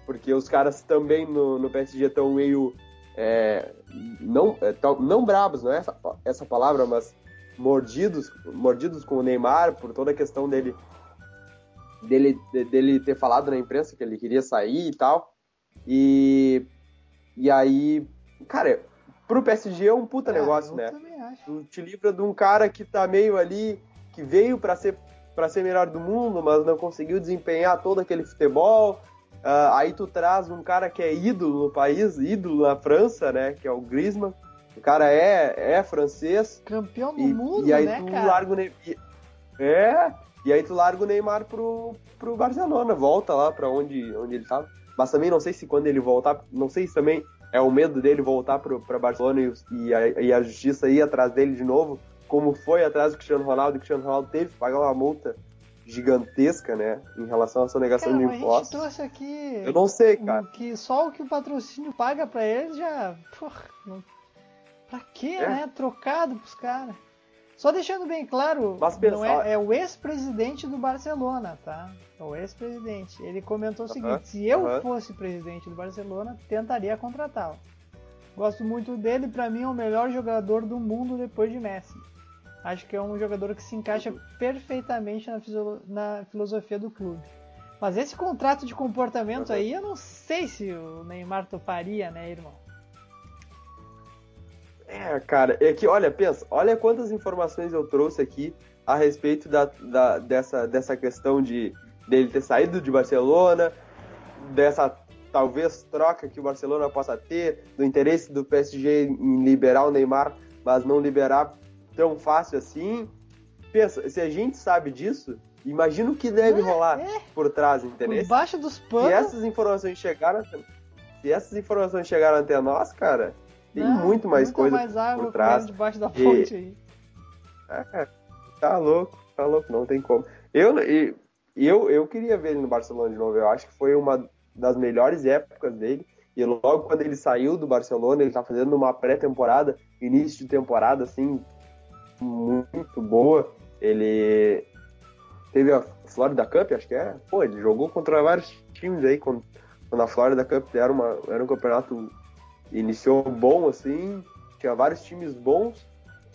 B: porque os caras também no, no PSG estão meio. É, não, é, tão, não brabos, não é essa, essa palavra, mas mordidos, mordidos com o Neymar por toda a questão dele, dele, dele ter falado na imprensa que ele queria sair e tal. E, e aí, cara, pro PSG é um puta é, negócio, né? Tu te livra de um cara que tá meio ali, que veio para ser para ser melhor do mundo, mas não conseguiu desempenhar todo aquele futebol. Uh, aí tu traz um cara que é ídolo no país, ídolo na França, né? Que é o Griezmann. O cara é, é francês.
A: Campeão do e, mundo,
B: e aí
A: né,
B: tu
A: cara?
B: Larga o Neymar, é, e aí tu larga o Neymar pro, pro Barcelona, volta lá para onde, onde ele tava. Mas também não sei se quando ele voltar, não sei se também é o medo dele voltar para Barcelona e, e, a, e, a, justiça ir atrás dele de novo, como foi atrás do Cristiano Ronaldo, e o Cristiano Ronaldo teve que pagar uma multa gigantesca, né, em relação à sua negação
A: cara,
B: de impostos.
A: A gente trouxe aqui
B: Eu não sei, cara.
A: Que só o que o patrocínio paga para eles já, porra, não... pra quê, é. né? Trocado pros caras. Só deixando bem claro, pensar... é, é, o ex-presidente do Barcelona, tá? É o ex-presidente. Ele comentou o seguinte: uh -huh, se eu uh -huh. fosse presidente do Barcelona, tentaria contratá-lo. Gosto muito dele, para mim é o melhor jogador do mundo depois de Messi. Acho que é um jogador que se encaixa perfeitamente na, na filosofia do clube. Mas esse contrato de comportamento uh -huh. aí, eu não sei se o Neymar toparia, né, irmão?
B: É, cara, é que, olha, pensa, olha quantas informações eu trouxe aqui a respeito da, da, dessa, dessa questão de dele ter saído de Barcelona, dessa talvez troca que o Barcelona possa ter, do interesse do PSG em liberar o Neymar, mas não liberar tão fácil assim. Pensa, se a gente sabe disso, imagina o que deve é, rolar é. por trás, entendeu? Por
A: baixo dos panos.
B: Se essas informações chegaram, se essas informações chegaram até nós, cara, tem não, muito mais coisa
A: mais água
B: por trás.
A: debaixo da fonte
B: e... aí. É, tá louco, tá louco, não tem como. Eu, eu, eu queria ver ele no Barcelona de novo. Eu acho que foi uma das melhores épocas dele. E logo quando ele saiu do Barcelona, ele tá fazendo uma pré-temporada, início de temporada, assim, muito boa. Ele teve a Florida Cup, acho que é. Pô, ele jogou contra vários times aí, quando, quando a Florida Cup era, uma, era um campeonato iniciou bom, assim, tinha vários times bons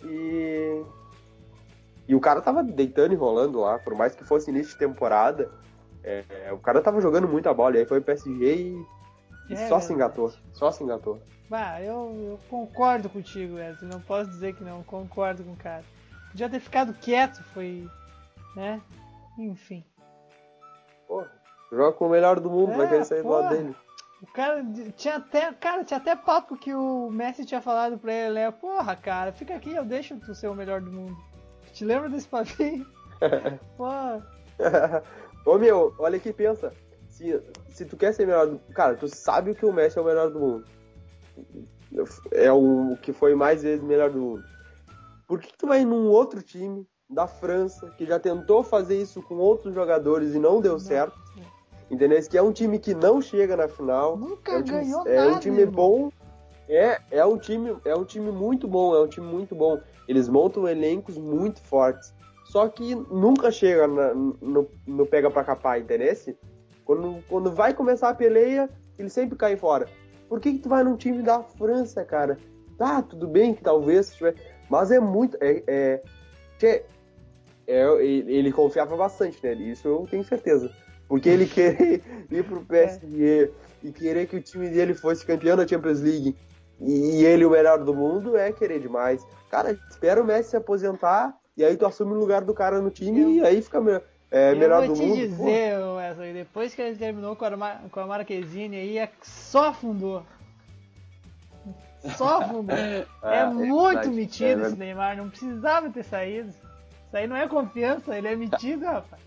B: e. E o cara tava deitando e rolando lá, por mais que fosse início de temporada, é, o cara tava jogando muita bola, e aí foi o PSG e, e é, só se engatou, só se engatou.
A: Bah, eu, eu concordo contigo, Wesley, não posso dizer que não, concordo com o cara. podia ter ficado quieto, foi. né? Enfim.
B: Porra, joga com o melhor do mundo,
A: É,
B: vai querer sair do lado dele.
A: O cara tinha até. Cara, tinha até papo que o Messi tinha falado pra ele, né? Porra, cara, fica aqui, eu deixo tu ser o melhor do mundo. Te lembra desse papinho? Porra.
B: Ô meu, olha aqui, pensa. Se, se tu quer ser melhor do Cara, tu sabe que o Messi é o melhor do mundo. É o que foi mais vezes melhor do mundo. Por que, que tu vai num outro time da França que já tentou fazer isso com outros jogadores e não deu
A: Não.
B: certo? Entendeu? Que é um time que não chega na final.
A: Nunca
B: é um time,
A: ganhou
B: é
A: nada.
B: um time bom. É, é um time, é um time muito bom, é um time muito bom. Eles montam elencos muito fortes. Só que nunca chega na- no, no pega pra capar, entendeu? Quando, quando vai começar a peleia, eles sempre caem fora. Por que, que tu vai num time da França, cara? Tá, tudo bem que talvez tiver. Mas é muito. É, é, é, ele, ele confiava bastante nele, isso eu tenho certeza. Porque ele querer ir pro PSG e querer que o time dele fosse campeão da Champions League e, ele o melhor do mundo é querer demais. Cara, espera o Messi se aposentar e aí tu assume o lugar do cara no time
A: Eu-
B: e aí fica me- é, melhor
A: eu vou
B: do
A: te
B: mundo.
A: dizer, Wesley, depois que ele terminou com a, com a Marquezine aí, é só afundou. Só afundou. é,
B: é
A: muito
B: verdade,
A: metido
B: é
A: esse. Neymar, não precisava ter saído. Isso aí não é confiança, ele é metido, rapaz.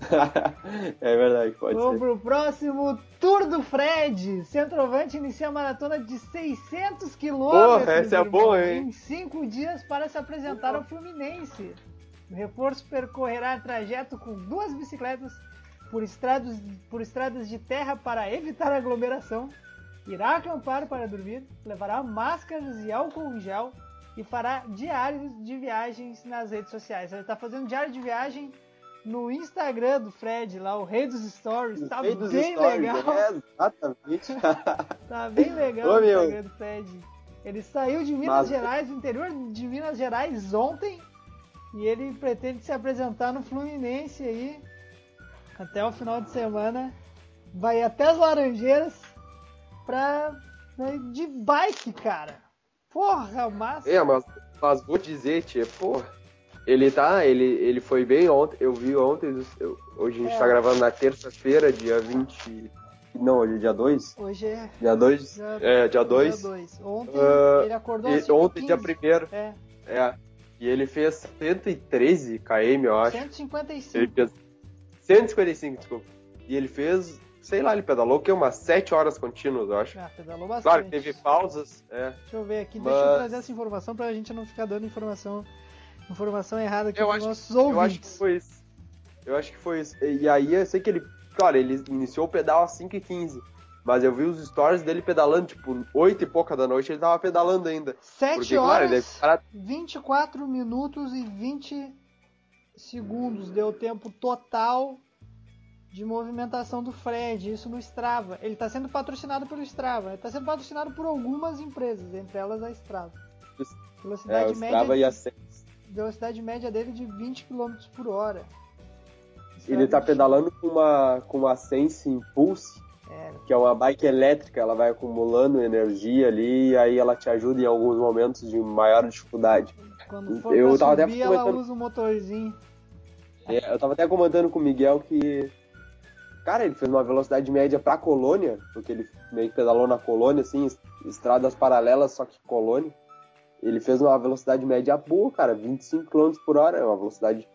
B: é verdade, pode
A: Vamos
B: ser.
A: pro próximo Tour do Fred. Centroavante inicia a maratona de 600 quilômetros.
B: Porra, essa é boa, hein?
A: Em cinco dias para se apresentar ao Fluminense. O reforço percorrerá trajeto com duas bicicletas por estradas, por estradas de terra para evitar aglomeração. Irá acampar para dormir, levará máscaras e álcool em gel e fará diários de viagens nas redes sociais. Ele está fazendo diário de viagem no Instagram do Fred, lá, o Rei dos Stories. Tá
B: Rei dos
A: bem
B: stories,
A: legal.
B: é, exatamente.
A: Tá bem legal
B: Ô,
A: o
B: meu.
A: Instagram do Fred. Ele saiu de Minas
B: Mas-
A: Gerais, do interior de Minas Gerais ontem. E ele pretende se apresentar no Fluminense aí. Até o final de semana. Vai até as Laranjeiras pra. né, de bike, cara. Porra, massa.
B: É, mas, mas vou dizer, tia, porra. Ele tá, ele, ele foi bem ontem, eu vi ontem, eu- hoje a gente
A: É.
B: tá gravando na terça-feira, dia 20. Não, hoje é dia 2?
A: Hoje é.
B: Dia 2?
A: Dia-
B: É, dia 2.
A: Dia dois. Ontem
B: Ah,
A: ele acordou
B: E
A: às
B: ontem, dia
A: 5h15.
B: 1
A: É,
B: É. E ele fez 113 km, eu acho.
A: 155.
B: Ele fez 155, desculpa. E ele fez, sei lá, ele pedalou que umas 7 horas contínuas, eu acho.
A: Ah, pedalou bastante.
B: Claro teve pausas, é.
A: Deixa eu ver aqui,
B: Mas-
A: deixa eu trazer essa informação pra gente não ficar dando informação, informação errada aqui
B: acho-
A: nossos
B: Eu acho que
A: ouvintes.
B: foi isso. Eu acho que foi isso. E aí eu sei que ele, claro, ele iniciou o pedal às 5h15. Mas eu vi os stories dele pedalando, tipo, 8 e pouca da noite, ele tava pedalando ainda.
A: 7
B: Porque, claro, ele
A: horas,
B: deve parar
A: 24 minutos e 20 segundos deu o tempo total de movimentação do Fred, isso no Strava. Ele está sendo patrocinado pelo Strava, ele está sendo patrocinado por algumas empresas, entre elas a Strava.
B: Isso. É,
A: Velocidade,
B: o
A: média,
B: Strava e a Sense.
A: Velocidade média dele de 20 km por hora.
B: Ele tá pedalando com uma, com uma Sense Impulse,
A: É,
B: que é uma bike elétrica, ela vai acumulando energia ali e aí ela te ajuda em alguns momentos de maior dificuldade.
A: quando for
B: Eu tava até
A: subir, ela
B: comentando-
A: usa um motorzinho.
B: É, eu tava até comentando com o Miguel que. Cara, ele fez uma velocidade média pra colônia, porque ele meio que pedalou na colônia, assim, es- estradas paralelas, só que colônia. Ele fez uma velocidade média boa, cara, 25 km por hora, é uma velocidade.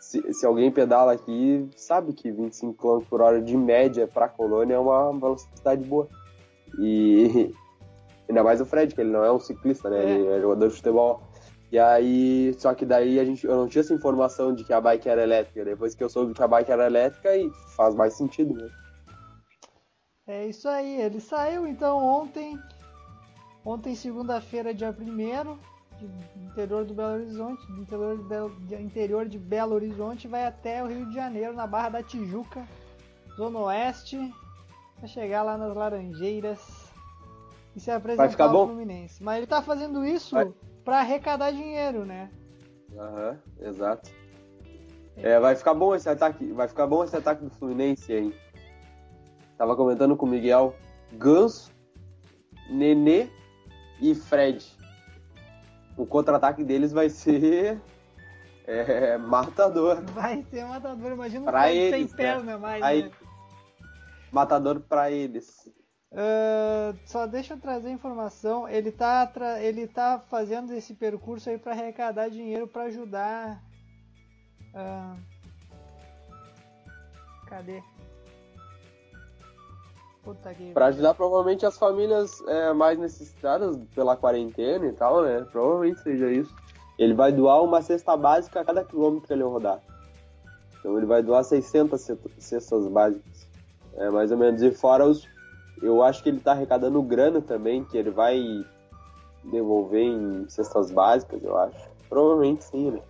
B: Se, se alguém pedala aqui, sabe que 25 km por hora de média pra colônia é uma velocidade boa. E ainda mais o Fred, que ele não é um ciclista, né?
A: É.
B: Ele é jogador de futebol. E aí, só que daí a gente, eu não tinha essa informação de que a bike era elétrica. Depois que eu soube que a bike era elétrica, e faz mais sentido, né?
A: É isso aí, ele saiu então ontem, ontem segunda-feira, dia 1 do interior do Belo Horizonte, do interior de Belo, de- interior de Belo Horizonte, vai até o Rio de Janeiro, na Barra da Tijuca, Zona Oeste, vai chegar lá nas Laranjeiras e se apresentar
B: ficar
A: ao
B: bom?
A: Fluminense. Mas ele tá fazendo isso
B: Vai.
A: para arrecadar dinheiro, né?
B: Aham, exato. É, vai ficar bom esse ataque, vai ficar bom esse ataque do Fluminense aí. Tava comentando com o Miguel, Ganso, Nenê e Fred. o contra-ataque deles vai ser é, matador.
A: Vai ser matador, imagina
B: pra
A: um
B: eles,
A: sem perna
B: né?
A: mais.
B: Aí,
A: né?
B: Matador pra eles.
A: Uh, só deixa eu trazer informação. Ele tá, ele tá fazendo esse percurso aí para arrecadar dinheiro para ajudar. Uh... Cadê? Puta que.
B: Pra ajudar provavelmente as famílias é, mais necessitadas pela quarentena e tal, né? Provavelmente seja isso. Ele vai doar uma cesta básica a cada quilômetro que ele rodar. Então ele vai doar 600 cestas básicas. É mais ou menos. E fora os. Eu acho que ele tá arrecadando grana também, que ele vai devolver em cestas básicas, eu acho. Provavelmente sim, né?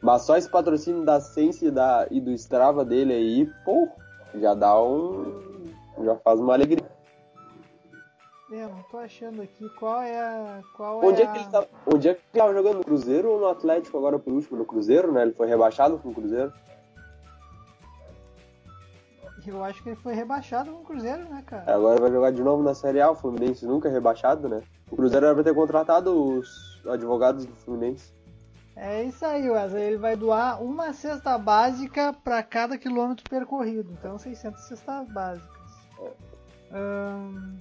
B: Mas só esse patrocínio da Sense e, da, e do Strava dele aí, pô, já dá um. Já faz uma alegria.
A: É, não tô achando aqui qual é a. Qual
B: onde
A: é,
B: é que ele tava, onde é que ele tava jogando? No Cruzeiro ou no Atlético agora por último? No Cruzeiro, né? Ele foi rebaixado com o Cruzeiro.
A: Eu acho que ele foi rebaixado com o Cruzeiro, né, cara?
B: Agora vai jogar de novo na Série A, o Fluminense nunca é rebaixado, né? O Cruzeiro era pra ter contratado os advogados do Fluminense.
A: É isso aí, Wesley. Ele vai doar uma cesta básica para cada quilômetro percorrido. Então, 600 cestas básicas. Hum,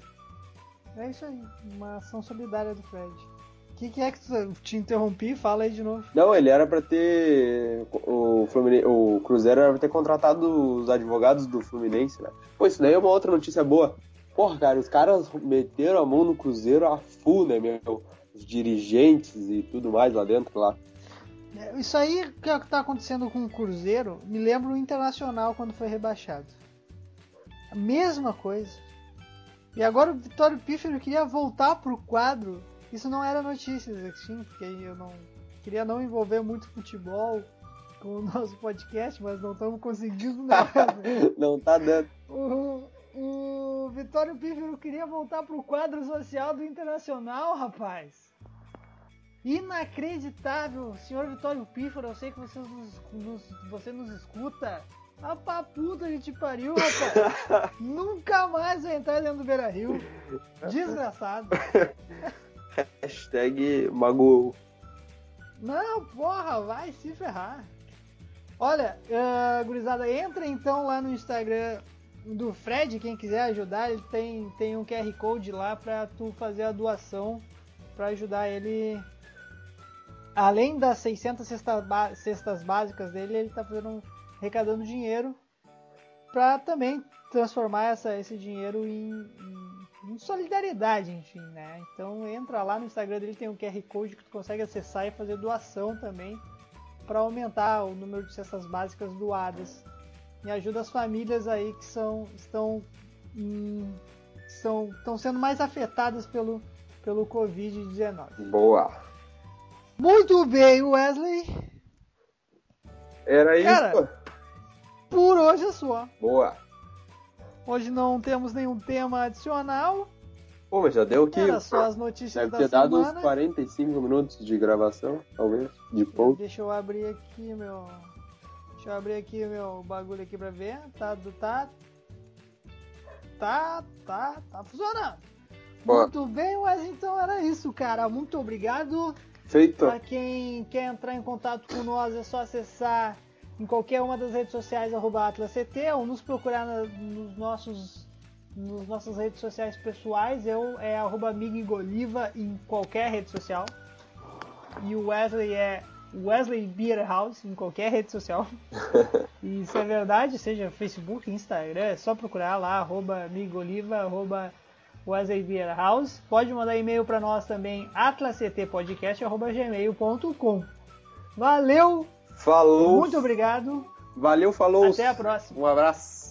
A: é isso aí. Uma ação solidária do Fred. O que, que, é que te interrompi? Fala aí de novo.
B: Não, ele era para ter. O, Fluminense, o Cruzeiro era pra ter contratado os advogados do Fluminense, né? Pô, isso daí é uma outra notícia boa. Porra, cara, os caras meteram a mão no Cruzeiro a full, né, meu? Os dirigentes e tudo mais lá dentro lá.
A: Isso aí que é o que tá acontecendo com o Cruzeiro me lembra o Internacional quando foi rebaixado. A mesma coisa. E agora o Vitório Pífero queria voltar pro quadro. Isso não era notícias, assim, porque eu não queria não envolver muito futebol com o nosso podcast, mas não estamos conseguindo nada.
B: não tá dando.
A: O, o Vitório Pífero queria voltar pro quadro social do Internacional, rapaz. Inacreditável, senhor Vitório Pífaro, eu sei que você nos, nos, você nos escuta. A pra puta que te pariu, rapaz. Nunca mais vai entrar dentro do Beira Rio. Desgraçado.
B: Hashtag magoou.
A: Não, porra, vai se ferrar. Olha, uh, gurizada, entra então lá no Instagram do Fred, quem quiser ajudar, ele tem, tem um QR Code lá pra tu fazer a doação pra ajudar ele além das 600 cestas, cestas básicas dele, ele está fazendo arrecadando dinheiro para também transformar essa, esse dinheiro em, em, em, solidariedade, enfim, né? Então entra lá no Instagram dele, tem um QR Code que tu consegue acessar e fazer doação também para aumentar o número de cestas básicas doadas e ajuda as famílias aí que são estão hum, são estão sendo mais afetadas pelo pelo Covid-19.
B: Boa.
A: Muito bem, Wesley.
B: Era
A: Cara,
B: isso.
A: Por hoje é só.
B: Boa.
A: Hoje não temos nenhum tema adicional.
B: Pô, mas já deu.
A: Era só as notícias
B: Deve
A: da
B: ter dado
A: semana.
B: uns 45 minutos de gravação, talvez, de pouco.
A: Deixa eu abrir aqui meu. Deixa eu abrir aqui meu bagulho aqui pra ver. Tá, do- tá. Tá, tá, tá funcionando.
B: Boa.
A: Muito bem, mas então era isso, cara. Muito obrigado.
B: Feito.
A: Para quem quer entrar em contato com nós, é só acessar em qualquer uma das redes sociais AtlasCT ou nos procurar na- nos nossos nos nossas redes sociais pessoais. Eu é arroba Miguel em qualquer rede social. E o Wesley é Wesley Beer House em qualquer rede social. E isso é verdade, seja Facebook, Instagram, é só procurar lá, arroba Migoliva, arroba Wesley Beer House. Pode mandar e-mail para nós também, atlasctpodcast.gmail.com. Valeu,
B: Falou.
A: muito obrigado,
B: Valeu, falou.
A: até a próxima.
B: Um abraço.